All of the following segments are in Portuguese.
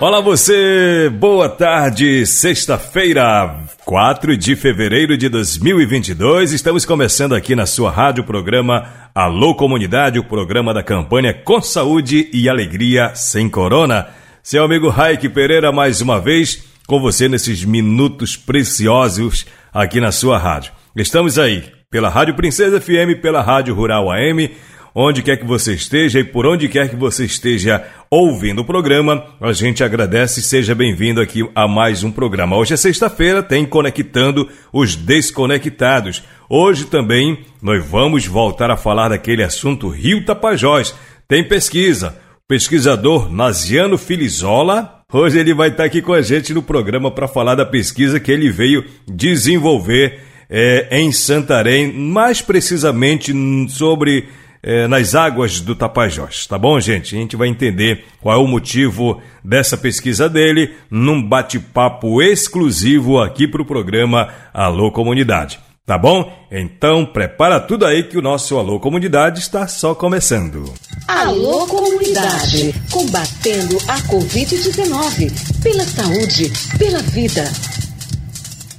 Olá você, boa tarde, sexta-feira, 4 de fevereiro de 2022. Estamos começando aqui na sua rádio programa Alô Comunidade, o programa da campanha Com Saúde e Alegria Sem Corona. Seu amigo Raik Pereira, mais uma vez com você nesses minutos preciosos aqui na sua rádio. Estamos aí pela Rádio Princesa FM, pela Rádio Rural AM onde quer que você esteja e por onde quer que você esteja ouvindo o programa, a gente agradece e seja bem-vindo aqui a mais um programa. Hoje é sexta-feira, tem Conectando os Desconectados. Hoje também nós vamos voltar a falar daquele assunto Rio Tapajós. Tem pesquisa. O pesquisador Naziano Filizola, hoje ele vai estar aqui com a gente no programa para falar da pesquisa que ele veio desenvolver é, em Santarém, mais precisamente sobre é, nas águas do Tapajós, tá bom, gente? A gente vai entender qual é o motivo dessa pesquisa dele num bate-papo exclusivo aqui para o programa Alô Comunidade. Tá bom? Então prepara tudo aí que o nosso Alô Comunidade está só começando. Alô Comunidade, combatendo a Covid-19, pela saúde, pela vida.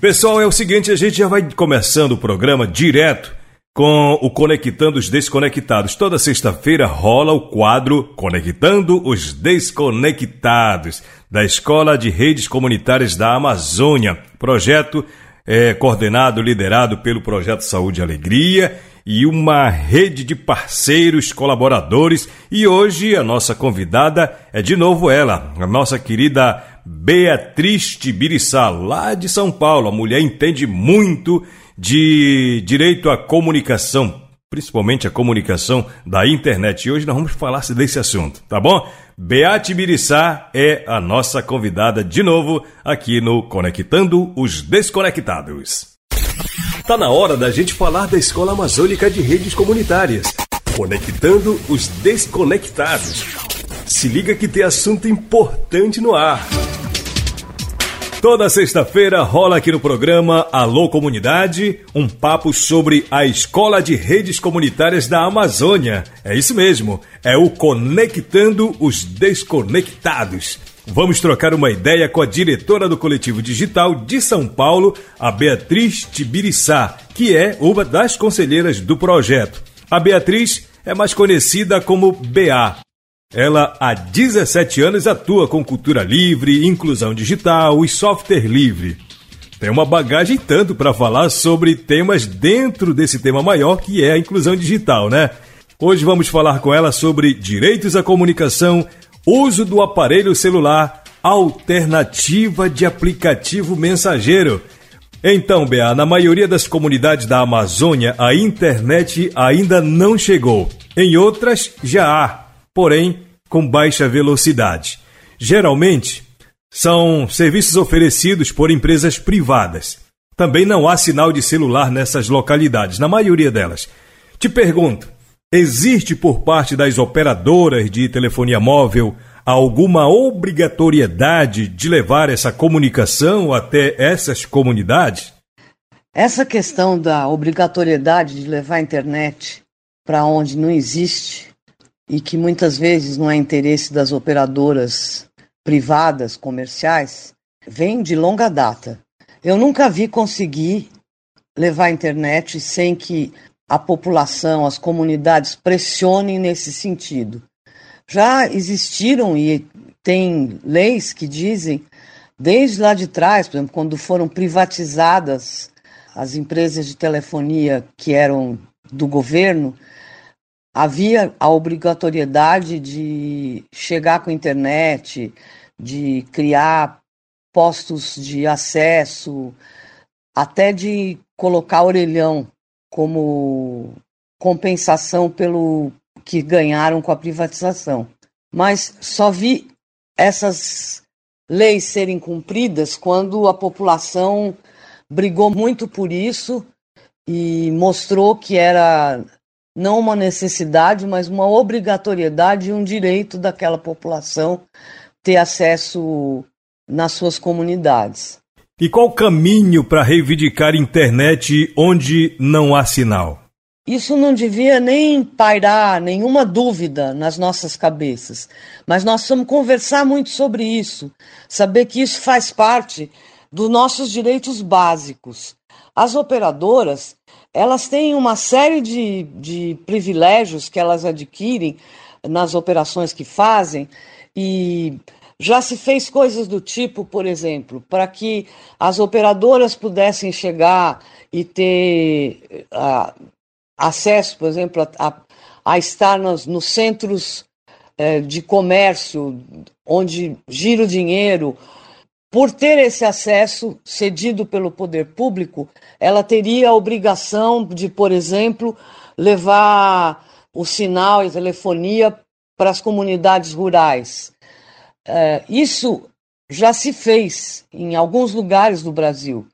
Pessoal, é o seguinte, a gente já vai começando o programa direto com o Conectando os Desconectados. Toda sexta-feira rola o quadro Conectando os Desconectados, da Escola de Redes Comunitárias da Amazônia. Projeto é, coordenado, liderado pelo Projeto Saúde e Alegria e uma rede de parceiros, colaboradores. E hoje a nossa convidada é de novo ela, a nossa querida Beatriz Tibiriçá, lá de São Paulo. A mulher entende muito de direito à comunicação, principalmente a comunicação da internet. E hoje nós vamos falar desse assunto, tá bom? Beate Birissá é a nossa convidada de novo aqui no Conectando os Desconectados. Tá na hora da gente falar da Escola Amazônica de Redes Comunitárias. Conectando os Desconectados. Se liga que tem assunto importante no ar. Toda sexta-feira rola aqui no programa Alô Comunidade um papo sobre a Escola de Redes Comunitárias da Amazônia. É isso mesmo, é o Conectando os Desconectados. Vamos trocar uma ideia com a diretora do Coletivo Digital de São Paulo, a Beatriz Tibiriçá, que é uma das conselheiras do projeto. A Beatriz é mais conhecida como BA, ela há 17 anos atua com cultura livre, inclusão digital e software livre. Tem uma bagagem tanto para falar sobre temas dentro desse tema maior que é a inclusão digital, né? Hoje vamos falar com ela sobre direitos à comunicação, uso do aparelho celular, alternativa de aplicativo mensageiro. Então, Bea, na maioria das comunidades da Amazônia, a internet ainda não chegou. Em outras, já há. Porém, com baixa velocidade. Geralmente, são serviços oferecidos por empresas privadas. Também não há sinal de celular nessas localidades, na maioria delas. Te pergunto: existe por parte das operadoras de telefonia móvel alguma obrigatoriedade de levar essa comunicação até essas comunidades? Essa questão da obrigatoriedade de levar a internet para onde não existe e que muitas vezes não é interesse das operadoras privadas, comerciais, vem de longa data. Eu nunca vi conseguir levar a internet sem que a população, as comunidades pressionem nesse sentido. Já existiram e tem leis que dizem, desde lá de trás, por exemplo, quando foram privatizadas as empresas de telefonia que eram do governo, havia a obrigatoriedade de chegar com a internet, de criar postos de acesso, até de colocar orelhão como compensação pelo que ganharam com a privatização. Mas só vi essas leis serem cumpridas quando a população brigou muito por isso e mostrou que era não uma necessidade, mas uma obrigatoriedade e um direito daquela população ter acesso nas suas comunidades. E qual o caminho para reivindicar internet onde não há sinal? Isso não devia nem pairar nenhuma dúvida nas nossas cabeças, mas nós precisamos conversar muito sobre isso, saber que isso faz parte dos nossos direitos básicos. As operadoras, elas têm uma série de, de privilégios que elas adquirem nas operações que fazem e já se fez coisas do tipo, por exemplo, para que as operadoras pudessem chegar e ter uh, acesso, por exemplo, a, a estar nos, nos centros eh, de comércio, onde gira o dinheiro, por ter esse acesso cedido pelo poder público, ela teria a obrigação de, por exemplo, levar o sinal e telefonia para as comunidades rurais. Eh, isso já se fez em alguns lugares do Brasil.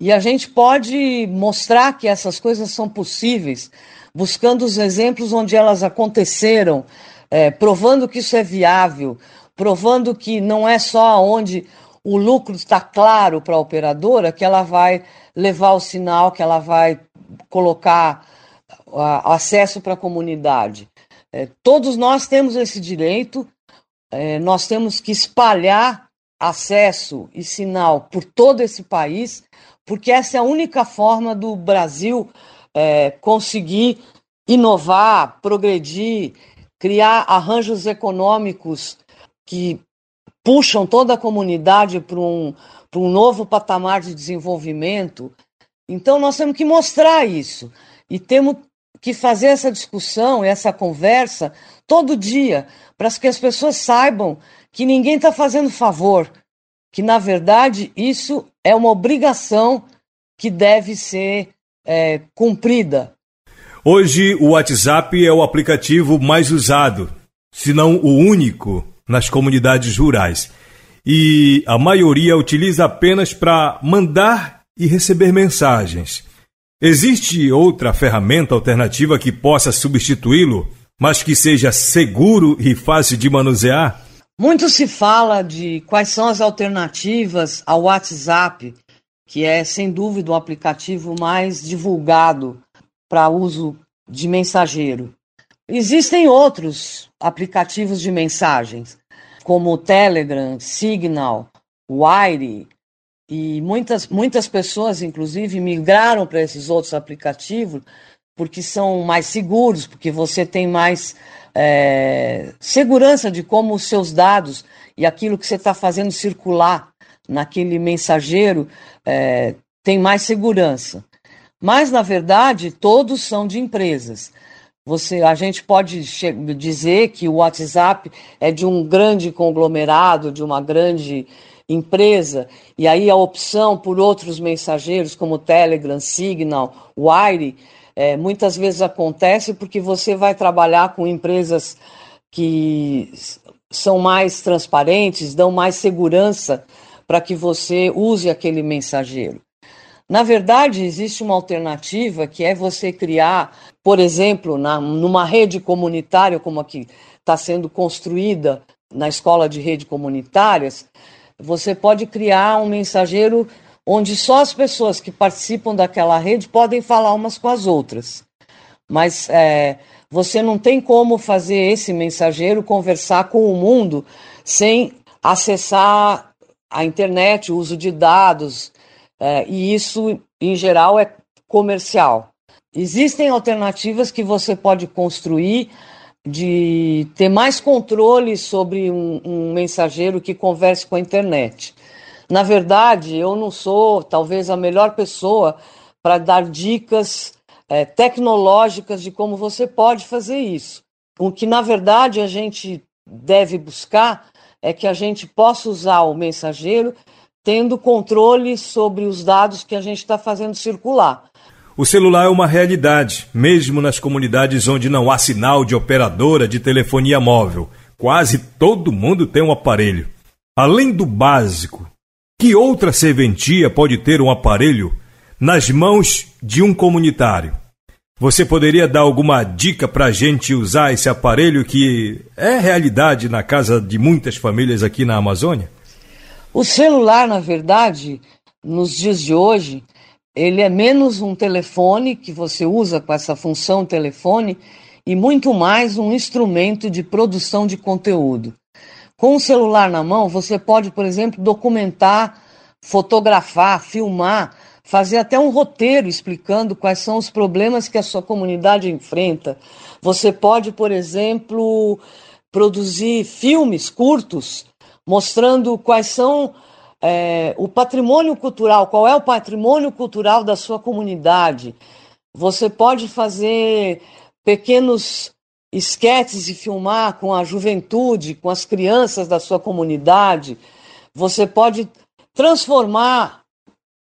E a gente pode mostrar que essas coisas são possíveis, buscando os exemplos onde elas aconteceram, é, provando que isso é viável, provando que não é só onde o lucro está claro para a operadora que ela vai levar o sinal, que ela vai colocar a, acesso para a comunidade. É, todos nós temos esse direito, é, nós temos que espalhar acesso e sinal por todo esse país, porque essa é a única forma do Brasil é, conseguir inovar, progredir, criar arranjos econômicos que puxam toda a comunidade para um, um novo patamar de desenvolvimento. Então, nós temos que mostrar isso e temos que fazer essa discussão, essa conversa todo dia, para que as pessoas saibam que ninguém está fazendo favor, que na verdade isso é uma obrigação que deve ser é, cumprida. Hoje o WhatsApp é o aplicativo mais usado, se não o único, nas comunidades rurais. E a maioria utiliza apenas para mandar e receber mensagens. Existe outra ferramenta alternativa que possa substituí-lo, mas que seja seguro e fácil de manusear? Muito se fala de quais são as alternativas ao WhatsApp, que é sem dúvida o aplicativo mais divulgado para uso de mensageiro. Existem outros aplicativos de mensagens, como o Telegram, Signal, Wire, e muitas, muitas pessoas, inclusive, migraram para esses outros aplicativos porque são mais seguros, porque você tem mais é, segurança de como os seus dados e aquilo que você está fazendo circular naquele mensageiro é, tem mais segurança. Mas, na verdade, todos são de empresas. Você, a gente pode dizer que o WhatsApp é de um grande conglomerado, de uma grande empresa, e aí a opção por outros mensageiros como Telegram, Signal, Wire, é, muitas vezes acontece porque você vai trabalhar com empresas que são mais transparentes, dão mais segurança para que você use aquele mensageiro. Na verdade, existe uma alternativa que é você criar, por exemplo, na, numa rede comunitária como a que está sendo construída na escola de rede comunitárias, você pode criar um mensageiro onde só as pessoas que participam daquela rede podem falar umas com as outras. Mas é, você não tem como fazer esse mensageiro conversar com o mundo sem acessar a internet, o uso de dados, é, e isso, em geral, é comercial. Existem alternativas que você pode construir de ter mais controle sobre um, um mensageiro que converse com a internet. Na verdade, eu não sou talvez a melhor pessoa para dar dicas é, tecnológicas de como você pode fazer isso. O que, na verdade, a gente deve buscar é que a gente possa usar o mensageiro tendo controle sobre os dados que a gente está fazendo circular. O celular é uma realidade, mesmo nas comunidades onde não há sinal de operadora de telefonia móvel. Quase todo mundo tem um aparelho. Além do básico, que outra serventia pode ter um aparelho nas mãos de um comunitário? Você poderia dar alguma dica para a gente usar esse aparelho que é realidade na casa de muitas famílias aqui na Amazônia? O celular, na verdade, nos dias de hoje, ele é menos um telefone que você usa com essa função telefone e muito mais um instrumento de produção de conteúdo. Com o celular na mão, você pode, por exemplo, documentar, fotografar, filmar, fazer até um roteiro explicando quais são os problemas que a sua comunidade enfrenta. Você pode, por exemplo, produzir filmes curtos mostrando quais são é, o patrimônio cultural, qual é o patrimônio cultural da sua comunidade. Você pode fazer pequenos esquetes e filmar com a juventude, com as crianças da sua comunidade. Você pode transformar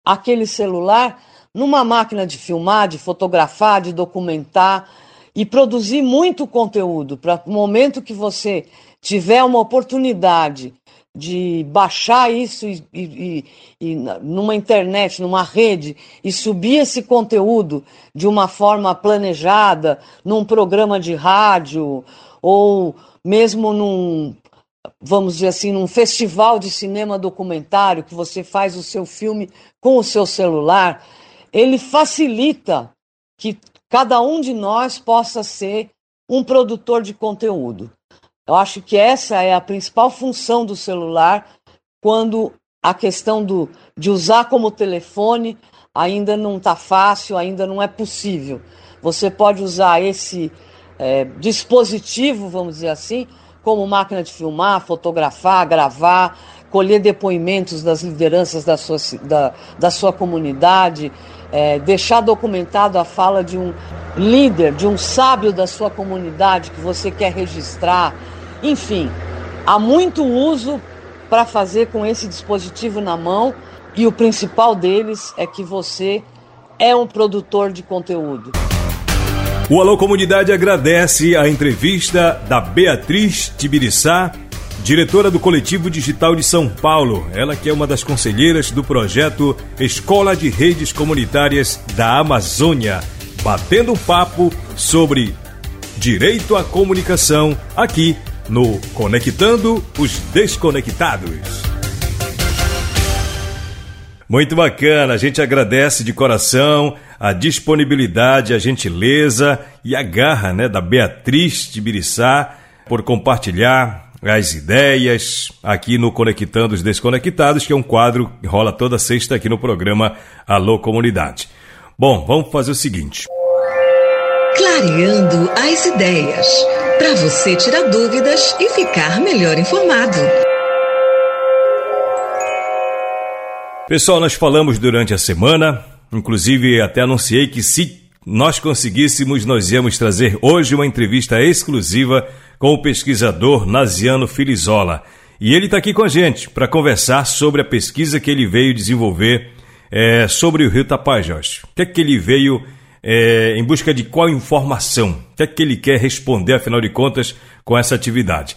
aquele celular numa máquina de filmar, de fotografar, de documentar e produzir muito conteúdo para o momento que você tiver uma oportunidade de baixar isso e, e, e, numa internet, numa rede, e subir esse conteúdo de uma forma planejada, num programa de rádio, ou mesmo num, vamos dizer assim, num festival de cinema documentário, que você faz o seu filme com o seu celular, ele facilita que cada um de nós possa ser um produtor de conteúdo. Eu acho que essa é a principal função do celular quando a questão do, de usar como telefone ainda não está fácil, ainda não é possível. Você pode usar esse é, dispositivo, vamos dizer assim, como máquina de filmar, fotografar, gravar, colher depoimentos das lideranças da sua, da, da sua comunidade, é, deixar documentado a fala de um líder, de um sábio da sua comunidade que você quer registrar. Enfim, há muito uso para fazer com esse dispositivo na mão e o principal deles é que você é um produtor de conteúdo. O Alô Comunidade agradece a entrevista da Beatriz Tibiriçá, diretora do Coletivo Digital de São Paulo. Ela que é uma das conselheiras do projeto Escola de Redes Comunitárias da Amazônia, batendo papo sobre direito à comunicação aqui no Conectando os Desconectados. Muito bacana, a gente agradece de coração a disponibilidade, a gentileza e a garra né, da Beatriz de Biriçá por compartilhar as ideias aqui no Conectando os Desconectados, que é um quadro que rola toda sexta aqui no programa Alô Comunidade. Bom, vamos fazer o seguinte. Clareando as ideias para você tirar dúvidas e ficar melhor informado. Pessoal, nós falamos durante a semana, inclusive até anunciei que se nós conseguíssemos, nós íamos trazer hoje uma entrevista exclusiva com o pesquisador Naziano Filizola. E ele está aqui com a gente para conversar sobre a pesquisa que ele veio desenvolver é, sobre o rio Tapajós. O que é que ele veio é, em busca de qual informação? O que é que ele quer responder, afinal de contas, com essa atividade?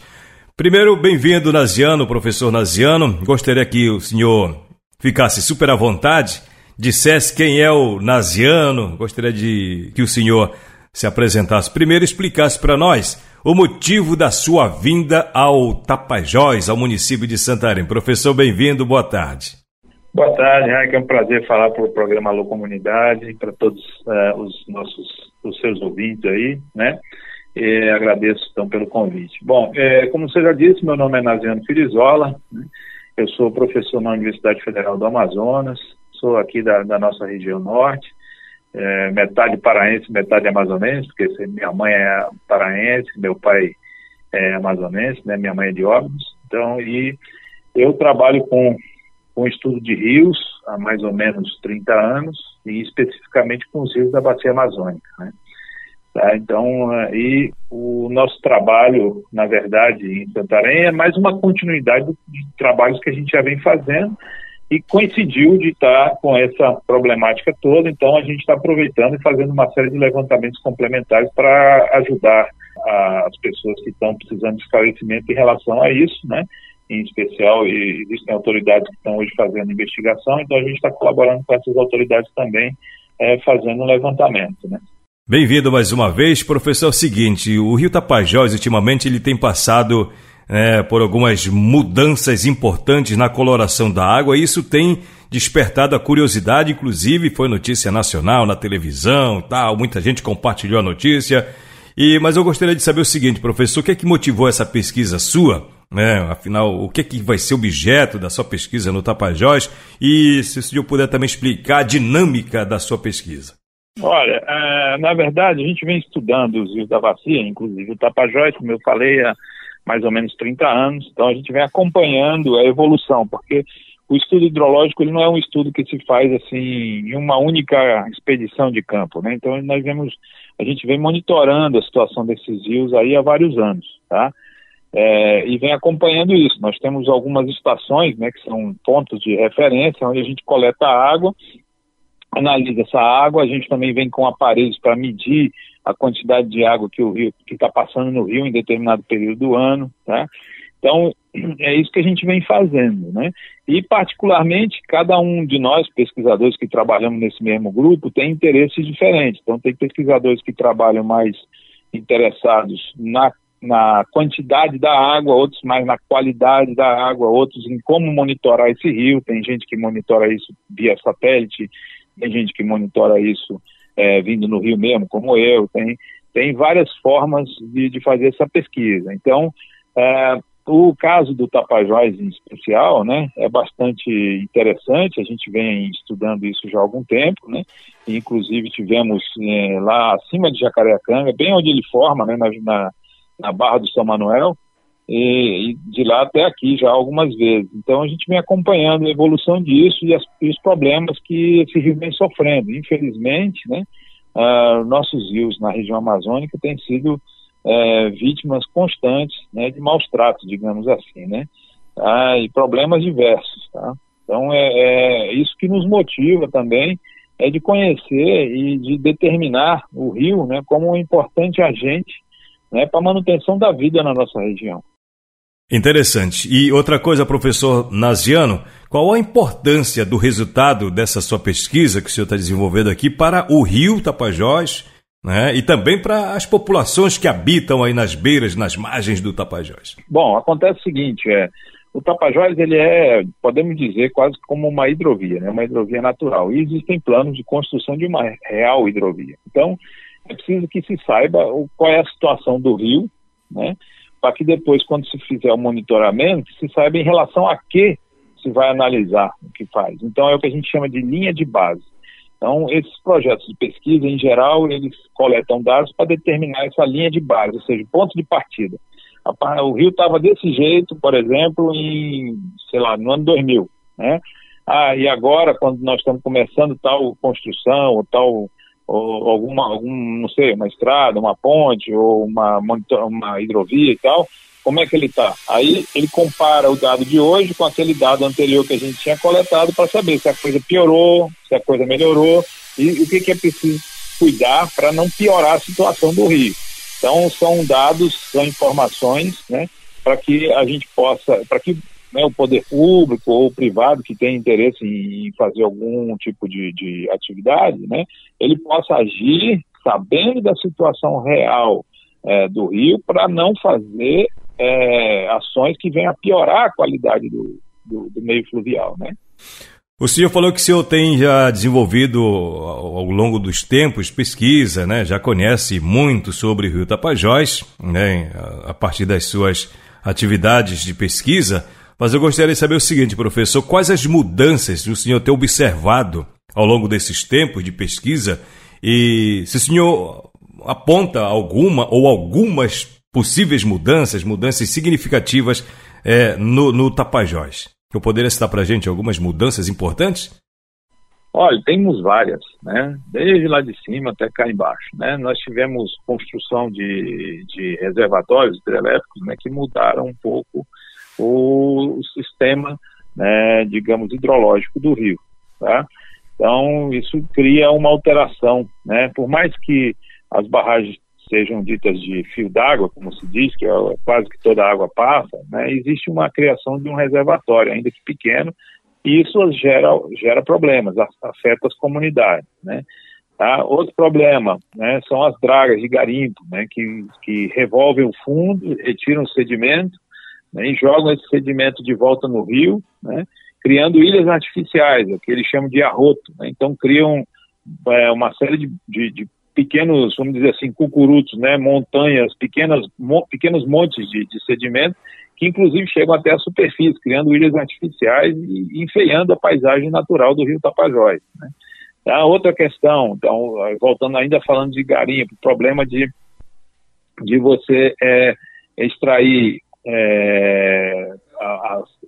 Primeiro, bem-vindo, Naziano, professor Naziano. Gostaria que o senhor ficasse super à vontade, dissesse quem é o Naziano. Gostaria de que o senhor se apresentasse primeiro e explicasse para nós o motivo da sua vinda ao Tapajós, ao município de Santarém. Professor, bem-vindo, boa tarde. Boa tarde, Raik. É um prazer falar para o programa Alô Comunidade, para todos uh, os nossos os seus ouvintes aí, né? E agradeço então pelo convite. Bom, é, como você já disse, meu nome é Naziano Filizola, né? eu sou professor na Universidade Federal do Amazonas, sou aqui da, da nossa região norte, é, metade paraense, metade amazonense, porque minha mãe é paraense, meu pai é amazonense, né? Minha mãe é de Óbidos, então, e eu trabalho com com estudo de rios há mais ou menos 30 anos, e especificamente com os rios da Bacia Amazônica. Né? Tá? Então, aí o nosso trabalho, na verdade, em Santarém é mais uma continuidade de trabalhos que a gente já vem fazendo e coincidiu de estar com essa problemática toda, então a gente está aproveitando e fazendo uma série de levantamentos complementares para ajudar as pessoas que estão precisando de esclarecimento em relação a isso, né? Em especial, existem autoridades que estão hoje fazendo investigação, então a gente está colaborando com essas autoridades também, é, fazendo um levantamento, né? Bem-vindo mais uma vez, professor. Seguinte, o Rio Tapajós, ultimamente, ele tem passado é, por algumas mudanças importantes na coloração da água, e isso tem despertado a curiosidade, inclusive foi notícia nacional na televisão, tal, muita gente compartilhou a notícia. E mas eu gostaria de saber o seguinte, professor, o que é que motivou essa pesquisa sua? Né? Afinal, o que é que vai ser objeto da sua pesquisa no Tapajós? E se o senhor puder também explicar a dinâmica da sua pesquisa. Olha, é, na verdade, a gente vem estudando os rios da bacia, inclusive o Tapajós, como eu falei, há mais ou menos 30 anos, então a gente vem acompanhando a evolução, porque o estudo hidrológico ele não é um estudo que se faz assim em uma única expedição de campo, né? Então nós vemos, a gente vem monitorando a situação desses rios aí há vários anos, tá? É, e vem acompanhando isso. Nós temos algumas estações, né, que são pontos de referência, onde a gente coleta água analisa essa água, a gente também vem com aparelhos para medir a quantidade de água que o rio que está passando no rio em determinado período do ano, tá? Então é isso que a gente vem fazendo, né? E particularmente cada um de nós pesquisadores que trabalhamos nesse mesmo grupo tem interesses diferentes. Então tem pesquisadores que trabalham mais interessados na na quantidade da água, outros mais na qualidade da água, outros em como monitorar esse rio. Tem gente que monitora isso via satélite, tem gente que monitora isso é, vindo no Rio mesmo, como eu, tem, tem várias formas de, de fazer essa pesquisa. Então, é, o caso do Tapajós em especial, né, é bastante interessante, a gente vem estudando isso já há algum tempo, né, inclusive tivemos é, lá acima de Jacareacanga, bem onde ele forma, né, na, na Barra do São Manuel, e, e, de lá até aqui já algumas vezes. Então a gente vem acompanhando a evolução disso e, as, e os problemas que esse rio vem sofrendo. Infelizmente, né, uh, nossos rios na região amazônica têm sido uh, vítimas constantes né, de maus tratos, digamos assim, né, uh, e problemas diversos. Tá? Então é, é isso que nos motiva também é de conhecer e de determinar o rio né, como um importante agente né, para a manutenção da vida na nossa região. Interessante. E outra coisa, professor Naziano, qual a importância do resultado dessa sua pesquisa que o senhor está desenvolvendo aqui para o rio Tapajós né, e também para as populações que habitam aí nas beiras, nas margens do Tapajós? Bom, acontece o seguinte, é, o Tapajós ele é, podemos dizer, quase como uma hidrovia, né, uma hidrovia natural. E existem planos de construção de uma real hidrovia. Então, é preciso que se saiba qual é a situação do rio, né, para que depois, quando se fizer o monitoramento, se saiba em relação a que se vai analisar o que faz. Então, é o que a gente chama de linha de base. Então, esses projetos de pesquisa, em geral, eles coletam dados para determinar essa linha de base, ou seja, ponto de partida. O Rio estava desse jeito, por exemplo, em, sei lá, no ano 2000, né? Ah, e agora, quando nós estamos começando tal construção ou tal ou alguma, algum, não sei, uma estrada, uma ponte, ou uma, uma hidrovia e tal, como é que ele está? Aí ele compara o dado de hoje com aquele dado anterior que a gente tinha coletado para saber se a coisa piorou, se a coisa melhorou e o que, que é preciso cuidar para não piorar a situação do rio. Então são dados, são informações, né, para que a gente possa, para que né, o poder público ou privado que tem interesse em fazer algum tipo de, de atividade, né, ele possa agir sabendo da situação real é, do rio para não fazer é, ações que venham a piorar a qualidade do, do, do meio fluvial, né? O senhor falou que o senhor tem já desenvolvido ao longo dos tempos pesquisa, né? Já conhece muito sobre o Rio Tapajós, né? A partir das suas atividades de pesquisa. Mas eu gostaria de saber o seguinte, professor: quais as mudanças o senhor tem observado ao longo desses tempos de pesquisa e se o senhor aponta alguma ou algumas possíveis mudanças, mudanças significativas é, no, no Tapajós? Eu poderia citar para a gente algumas mudanças importantes? Olha, temos várias, né? Desde lá de cima até cá embaixo, né? Nós tivemos construção de, de reservatórios hidrelétricos, né? Que mudaram um pouco o, sistema, né? Digamos, hidrológico do rio, tá? Então, isso cria uma alteração, né? Por mais que as barragens sejam ditas de fio d'água, como se diz, que é quase que toda a água passa, né? Existe uma criação de um reservatório, ainda que pequeno, e isso gera, gera problemas, afeta as comunidades, né? Tá? Outro problema né, são as dragas de garimpo, né, que, que revolvem o fundo, retiram o sedimento né, e jogam esse sedimento de volta no rio, né, criando ilhas artificiais, o que eles chamam de arroto. Né, então criam é, uma série de, de, de, pequenos, vamos dizer assim, cucurutos, né, montanhas, pequenas, mo, pequenos montes de, de sedimento que inclusive chegam até a superfície, criando ilhas artificiais e enfeiando a paisagem natural do rio Tapajós. Né? A outra questão, então, voltando ainda falando de garimpo, problema de, de você é, extrair é,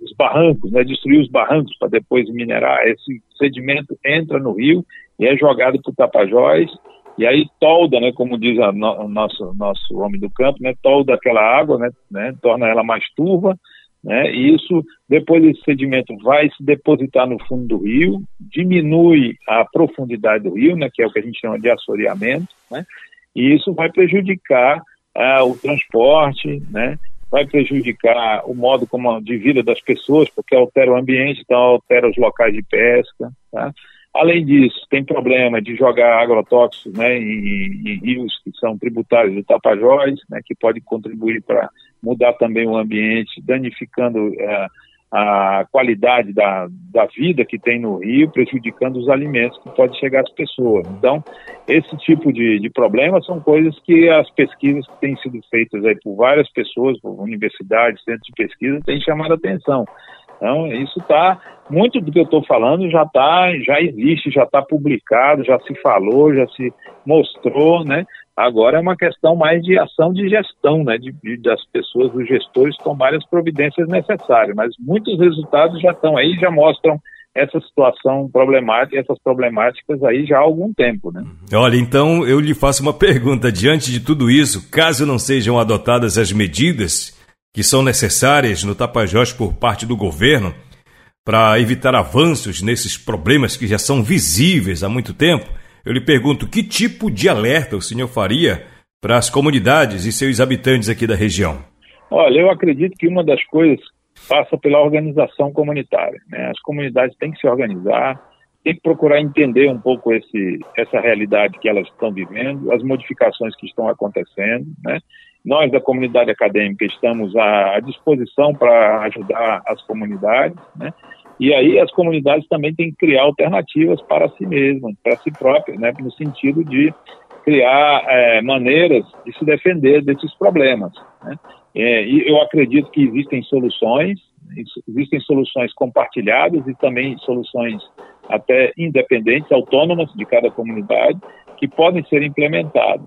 os barrancos, né, destruir os barrancos para depois minerar, esse sedimento entra no rio e é jogado para o Tapajós e aí tolda, né, como diz a, no, o nosso, nosso homem do campo, né, tolda aquela água, né, né, torna ela mais turva, né, e isso, depois esse sedimento vai se depositar no fundo do rio, diminui a profundidade do rio, né, que é o que a gente chama de assoreamento, né, e isso vai prejudicar ah, o transporte, né, vai prejudicar o modo como de vida das pessoas, porque altera o ambiente, então altera os locais de pesca, tá? Além disso, tem problema de jogar agrotóxicos né, em, em, rios que são tributários do Tapajós, né, que pode contribuir para mudar também o ambiente, danificando é, a qualidade da, da vida que tem no rio, prejudicando os alimentos que podem chegar às pessoas. Então, esse tipo de, de problemas são coisas que as pesquisas que têm sido feitas aí por várias pessoas, por universidades, centros de pesquisa, têm chamado a atenção. Então, isso está, muito do que eu estou falando já tá, já existe, já está publicado, já se falou, já se mostrou, né? Agora é uma questão mais de ação de gestão, né? De, de, das pessoas, dos gestores tomarem as providências necessárias, mas muitos resultados já estão aí, já mostram essa situação problemática, essas problemáticas aí já há algum tempo, né? Olha, então eu lhe faço uma pergunta diante de tudo isso, caso não sejam adotadas as medidas que são necessárias no Tapajós por parte do governo para evitar avanços nesses problemas que já são visíveis há muito tempo, eu lhe pergunto que tipo de alerta o senhor faria para as comunidades e seus habitantes aqui da região? Olha, eu acredito que uma das coisas passa pela organização comunitária. Né? As comunidades têm que se organizar, têm que procurar entender um pouco esse, essa realidade que elas estão vivendo, as modificações que estão acontecendo, né? Nós, da comunidade acadêmica, estamos à disposição para ajudar as comunidades, né? E aí as comunidades também têm que criar alternativas para si mesmas, para si próprias, né? No sentido de criar é, maneiras de se defender desses problemas. Né? É, e eu acredito que existem soluções, existem soluções compartilhadas e também soluções até independentes, autônomas de cada comunidade, que podem ser implementadas.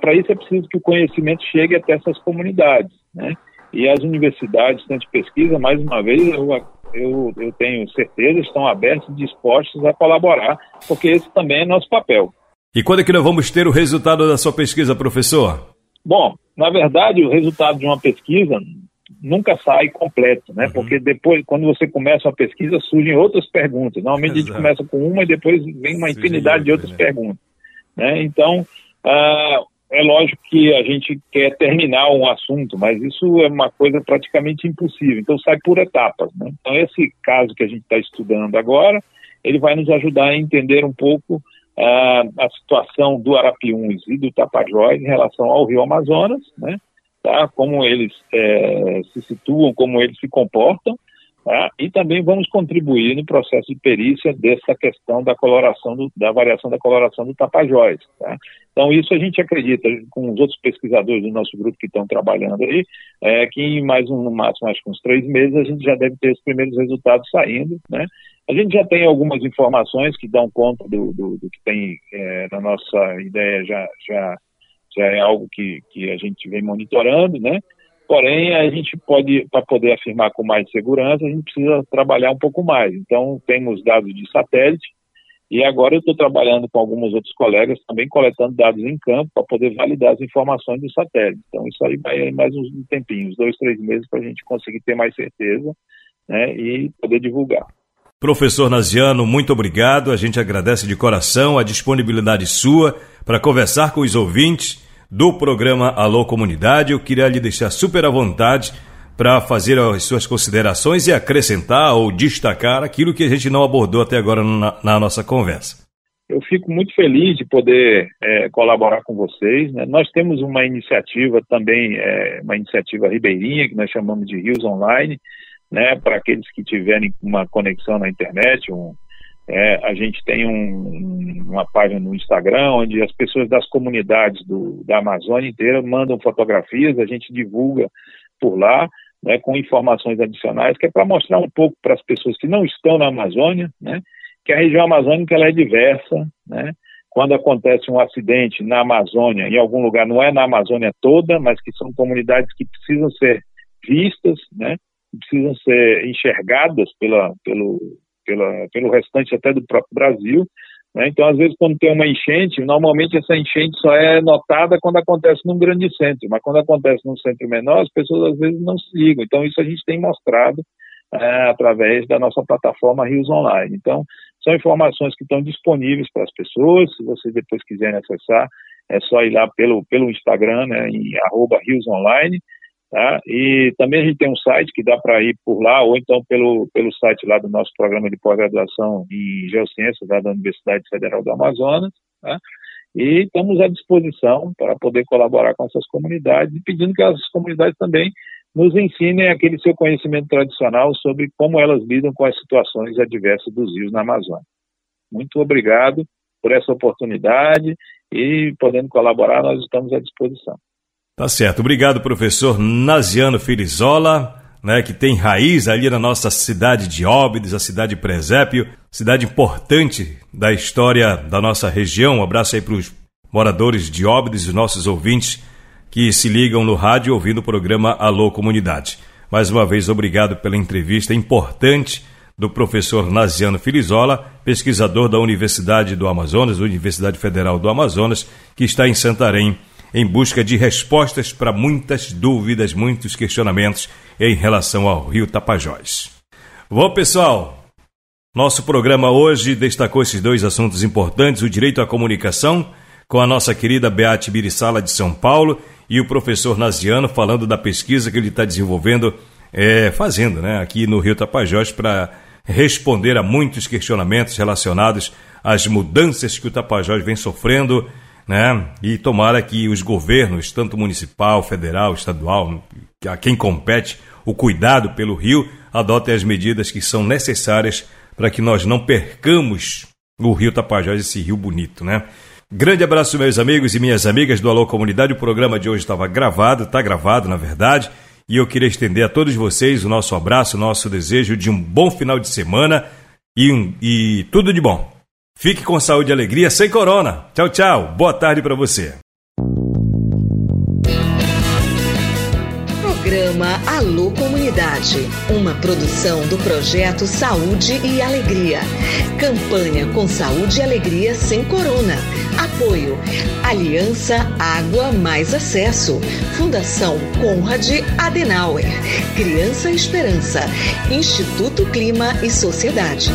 Para isso é preciso que o conhecimento chegue até essas comunidades, né? E as universidades, centros de pesquisa, mais uma vez, eu, eu, eu tenho certeza, estão abertos e dispostos a colaborar, porque esse também é nosso papel. E quando é que nós vamos ter o resultado da sua pesquisa, professor? Bom, na verdade, o resultado de uma pesquisa nunca sai completo, né? Uhum. Porque depois, quando você começa uma pesquisa, surgem outras perguntas. Normalmente Exato. a gente começa com uma e depois vem uma infinidade de outras né? perguntas. Né? Então, ah, é lógico que a gente quer terminar um assunto, mas isso é uma coisa praticamente impossível. Então sai por etapas. Né? Então esse caso que a gente está estudando agora, ele vai nos ajudar a entender um pouco uh, a situação do Arapiuns e do Tapajós em relação ao Rio Amazonas, né? Tá? Como eles é, se situam, como eles se comportam Tá? E também vamos contribuir no processo de perícia dessa questão da coloração, do, da variação da coloração do tapajós. Tá? Então, isso a gente acredita, com os outros pesquisadores do nosso grupo que estão trabalhando aí, é, que em mais um, no máximo, acho que uns três meses, a gente já deve ter os primeiros resultados saindo, né? A gente já tem algumas informações que dão conta do, do, do que tem é, na nossa ideia, já, já, já é algo que, que a gente vem monitorando, né? Porém, a gente pode, para poder afirmar com mais segurança, a gente precisa trabalhar um pouco mais. Então, temos dados de satélite, E agora eu estou trabalhando com alguns outros colegas também coletando dados em campo para poder validar as informações do satélite. Então isso aí vai mais uns tempinhos, dois, três meses, para a gente conseguir ter mais certeza né, e poder divulgar. Professor Naziano, muito obrigado. A gente agradece de coração a disponibilidade sua para conversar com os ouvintes do programa Alô Comunidade. Eu queria lhe deixar super à vontade para fazer as suas considerações e acrescentar ou destacar aquilo que a gente não abordou até agora na, na nossa conversa. Eu fico muito feliz de poder é, colaborar com vocês. Né? Nós temos uma iniciativa também, é, uma iniciativa ribeirinha, que nós chamamos de Rios Online, né, para aqueles que tiverem uma conexão na internet. Um, é, a gente tem um, uma página no Instagram onde as pessoas das comunidades do, da Amazônia inteira mandam fotografias, a gente divulga por lá, né, com informações adicionais, que é para mostrar um pouco para as pessoas que não estão na Amazônia, né, que a região amazônica ela é diversa, né, quando acontece um acidente na Amazônia, em algum lugar, não é na Amazônia toda, mas que são comunidades que precisam ser vistas, né, precisam ser enxergadas pela, pelo, pela, pelo restante até do próprio Brasil. Né? Então, às vezes, quando tem uma enchente, normalmente essa enchente só é notada quando acontece num grande centro, mas quando acontece num centro menor, as pessoas às vezes não se ligam. Então, isso a gente tem mostrado é, através da nossa plataforma Rios Online. Então, são informações que estão disponíveis para as pessoas. Se vocês depois quiserem acessar, é só ir lá pelo, pelo Instagram, né, em arroba Rios Online. Tá? E também a gente tem um site que dá para ir por lá, ou então pelo, pelo site lá do nosso programa de pós-graduação em Geociências, lá da Universidade Federal do Amazonas. Tá? E estamos à disposição para poder colaborar com essas comunidades e pedindo que as comunidades também nos ensinem aquele seu conhecimento tradicional sobre como elas lidam com as situações adversas dos rios na Amazônia. Muito obrigado por essa oportunidade e podendo colaborar, nós estamos à disposição. Tá certo. Obrigado, professor Naziano Filizola, né, que tem raiz ali na nossa cidade de Óbidos, a cidade de Presépio, cidade importante da história da nossa região. Um abraço aí para os moradores de Óbidos e nossos ouvintes que se ligam no rádio ouvindo o programa Alô Comunidade. Mais uma vez, obrigado pela entrevista importante do professor Naziano Filizola, pesquisador da Universidade do Amazonas, Universidade Federal do Amazonas, que está em Santarém, em busca de respostas para muitas dúvidas, muitos questionamentos em relação ao Rio Tapajós. Bom, pessoal, nosso programa hoje destacou esses dois assuntos importantes: o direito à comunicação, com a nossa querida Beate Birissala de São Paulo, e o professor Naziano falando da pesquisa que ele está desenvolvendo, é, fazendo né, aqui no Rio Tapajós para responder a muitos questionamentos relacionados às mudanças que o Tapajós vem sofrendo né? E tomara que os governos, tanto municipal, federal, estadual, a quem compete o cuidado pelo rio, adotem as medidas que são necessárias para que nós não percamos o rio Tapajós, esse rio bonito, né? Grande abraço, meus amigos e minhas amigas do Alô Comunidade. O programa de hoje estava gravado, está gravado, na verdade, e eu queria estender a todos vocês o nosso abraço, o nosso desejo de um bom final de semana e, um, e tudo de bom. Fique com saúde e alegria sem corona. Tchau, tchau. Boa tarde para você. Programa Alô Comunidade, uma produção do projeto Saúde e Alegria. Campanha com saúde e alegria sem corona. Apoio: Aliança Água Mais Acesso. Fundação Conrad Adenauer. Criança Esperança. Instituto Clima e Sociedade.